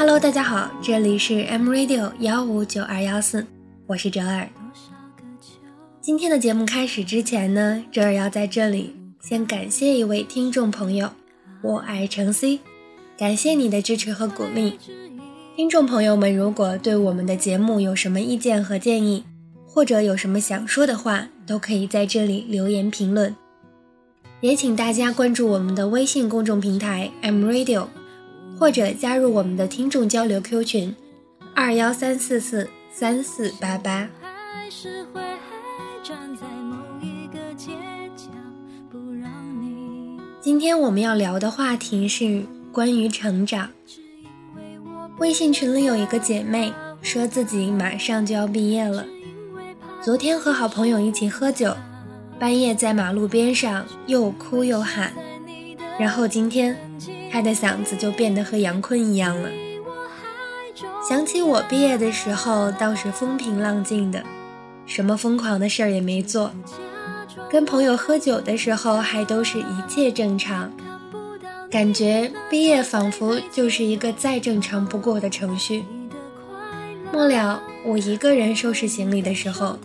Hello，大家好，这里是 M Radio 幺五九二幺四，我是哲尔。今天的节目开始之前呢，哲尔要在这里先感谢一位听众朋友，我爱程 C，感谢你的支持和鼓励。听众朋友们，如果对我们的节目有什么意见和建议，或者有什么想说的话，都可以在这里留言评论。也请大家关注我们的微信公众平台 M Radio。或者加入我们的听众交流 Q 群，二幺三四四三四八八。今天我们要聊的话题是关于成长。微信群里有一个姐妹说自己马上就要毕业了，昨天和好朋友一起喝酒，半夜在马路边上又哭又喊，然后今天。他的嗓子就变得和杨坤一样了。想起我毕业的时候，倒是风平浪静的，什么疯狂的事儿也没做。跟朋友喝酒的时候，还都是一切正常，感觉毕业仿佛就是一个再正常不过的程序。末了，我一个人收拾行李的时候，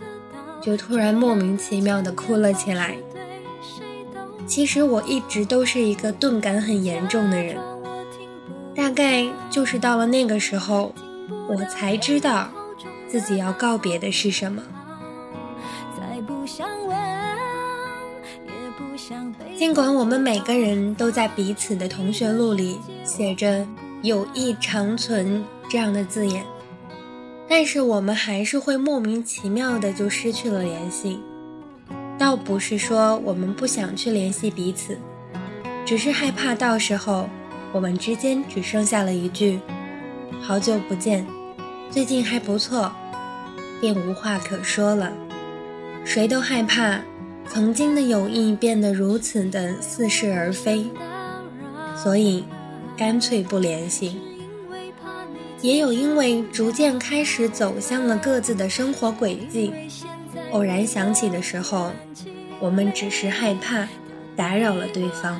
就突然莫名其妙的哭了起来。其实我一直都是一个钝感很严重的人，大概就是到了那个时候，我才知道自己要告别的是什么。尽管我们每个人都在彼此的同学录里写着“友谊长存”这样的字眼，但是我们还是会莫名其妙的就失去了联系。倒不是说我们不想去联系彼此，只是害怕到时候我们之间只剩下了一句“好久不见，最近还不错”，便无话可说了。谁都害怕曾经的友谊变得如此的似是而非，所以干脆不联系。也有因为逐渐开始走向了各自的生活轨迹。偶然想起的时候，我们只是害怕打扰了对方。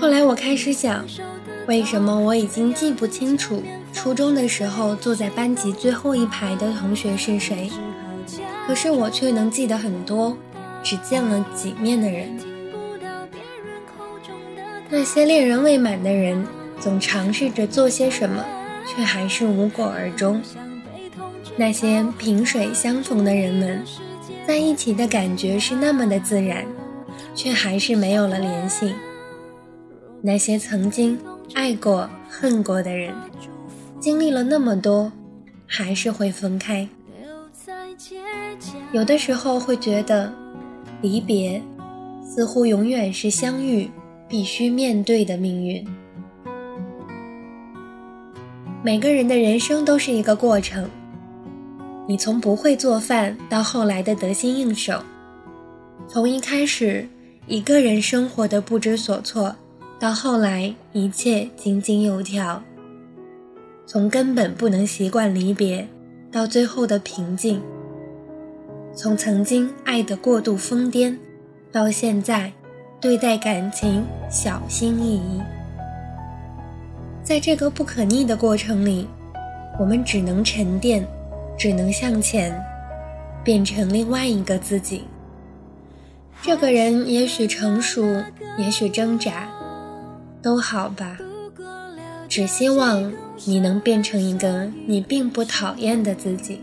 后来我开始想，为什么我已经记不清楚初中的时候坐在班级最后一排的同学是谁？可是我却能记得很多只见了几面的人，那些恋人未满的人，总尝试着做些什么，却还是无果而终。那些萍水相逢的人们，在一起的感觉是那么的自然，却还是没有了联系。那些曾经爱过、恨过的人，经历了那么多，还是会分开。有的时候会觉得，离别似乎永远是相遇必须面对的命运。每个人的人生都是一个过程，你从不会做饭到后来的得心应手，从一开始一个人生活的不知所措，到后来一切井井有条，从根本不能习惯离别，到最后的平静。从曾经爱得过度疯癫，到现在对待感情小心翼翼，在这个不可逆的过程里，我们只能沉淀，只能向前，变成另外一个自己。这个人也许成熟，也许挣扎，都好吧。只希望你能变成一个你并不讨厌的自己。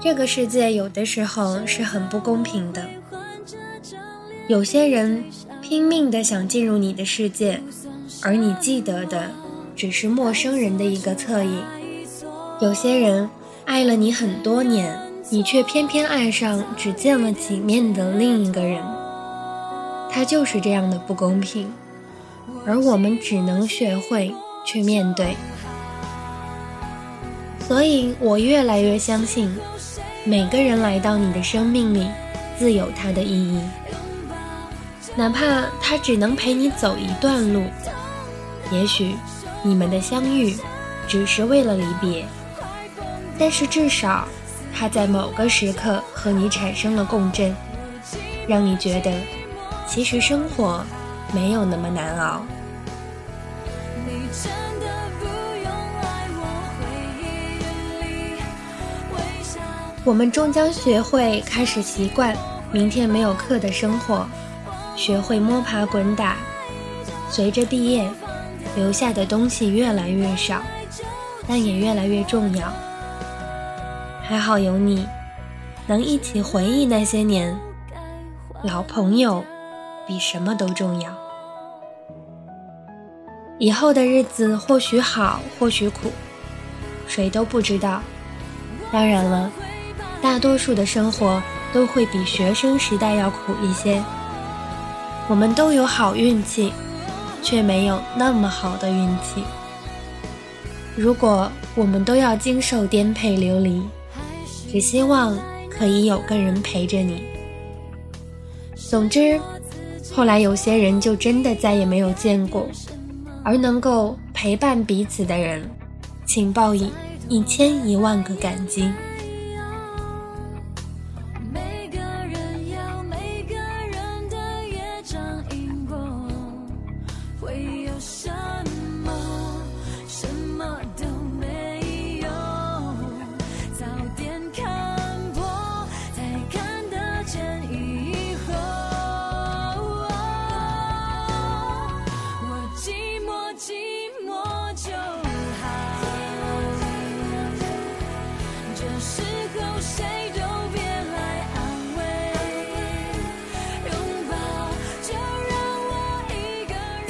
这个世界有的时候是很不公平的，有些人拼命的想进入你的世界，而你记得的只是陌生人的一个侧影；有些人爱了你很多年，你却偏偏爱上只见了几面的另一个人。他就是这样的不公平，而我们只能学会去面对。所以我越来越相信。每个人来到你的生命里，自有它的意义。哪怕他只能陪你走一段路，也许你们的相遇只是为了离别，但是至少他在某个时刻和你产生了共振，让你觉得其实生活没有那么难熬。我们终将学会开始习惯明天没有课的生活。学会摸爬滚打，随着毕业，留下的东西越来越少，但也越来越重要。还好有你，能一起回忆那些年，老朋友比什么都重要。以后的日子或许好，或许苦，谁都不知道。当然了，大多数的生活都会比学生时代要苦一些。我们都有好运气，却没有那么好的运气。如果我们都要经受颠沛流离，只希望可以有个人陪着你。总之，后来有些人就真的再也没有见过，而能够陪伴彼此的人，请报以一千一万个感激。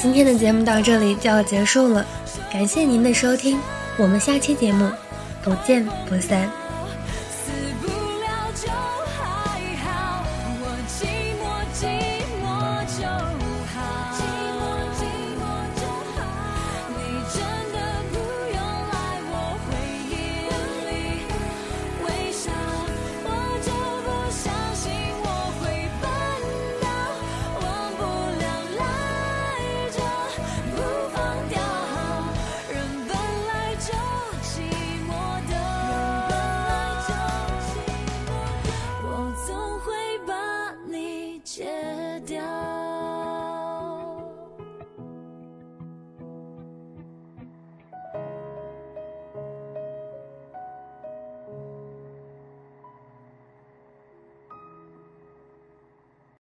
今天的节目到这里就要结束了，感谢您的收听，我们下期节目不见不散。掉。